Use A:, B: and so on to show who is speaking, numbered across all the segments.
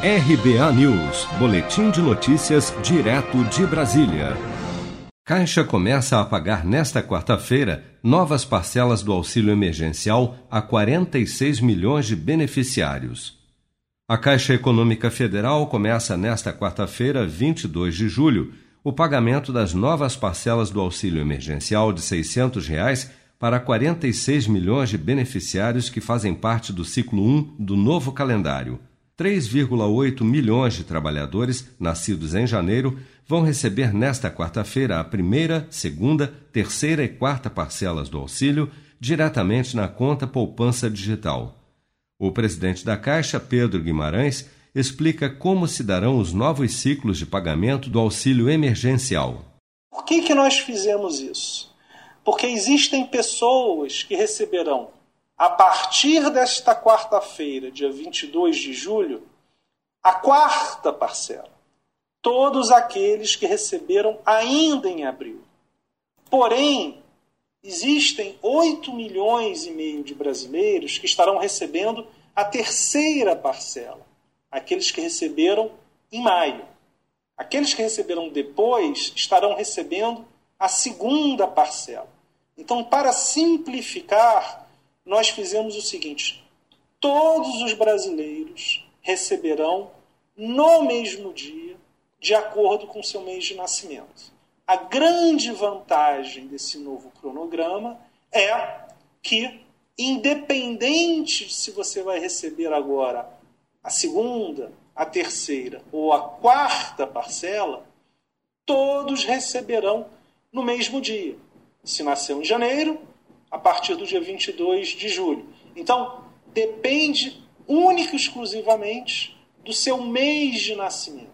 A: RBA News, Boletim de Notícias, direto de Brasília. Caixa começa a pagar nesta quarta-feira novas parcelas do auxílio emergencial a 46 milhões de beneficiários. A Caixa Econômica Federal começa nesta quarta-feira, 22 de julho, o pagamento das novas parcelas do auxílio emergencial de 600 reais para 46 milhões de beneficiários que fazem parte do ciclo 1 do novo calendário. 3,8 milhões de trabalhadores nascidos em janeiro vão receber nesta quarta-feira a primeira, segunda, terceira e quarta parcelas do auxílio diretamente na conta poupança digital. O presidente da Caixa, Pedro Guimarães, explica como se darão os novos ciclos de pagamento do auxílio emergencial.
B: Por que, que nós fizemos isso? Porque existem pessoas que receberão a partir desta quarta-feira, dia 22 de julho, a quarta parcela. Todos aqueles que receberam ainda em abril. Porém, existem 8 milhões e meio de brasileiros que estarão recebendo a terceira parcela, aqueles que receberam em maio. Aqueles que receberam depois estarão recebendo a segunda parcela. Então, para simplificar, nós fizemos o seguinte: todos os brasileiros receberão no mesmo dia, de acordo com seu mês de nascimento. A grande vantagem desse novo cronograma é que, independente se você vai receber agora a segunda, a terceira ou a quarta parcela, todos receberão no mesmo dia. Se nasceu em janeiro, a partir do dia 22 de julho. Então, depende única e exclusivamente do seu mês de nascimento.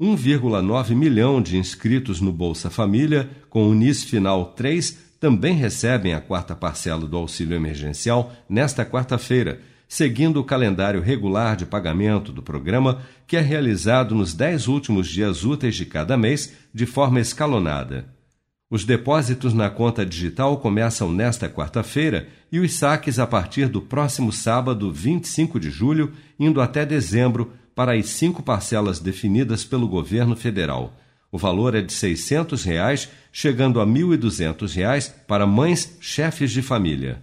A: 1,9 milhão de inscritos no Bolsa Família, com o NIS final 3, também recebem a quarta parcela do auxílio emergencial nesta quarta-feira, seguindo o calendário regular de pagamento do programa, que é realizado nos dez últimos dias úteis de cada mês, de forma escalonada. Os depósitos na conta digital começam nesta quarta-feira e os saques a partir do próximo sábado, 25 de julho, indo até dezembro, para as cinco parcelas definidas pelo governo federal. O valor é de 600 reais, chegando a R$ 1.200 para mães chefes de família.